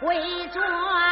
回转。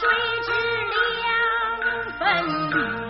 谁知两分离。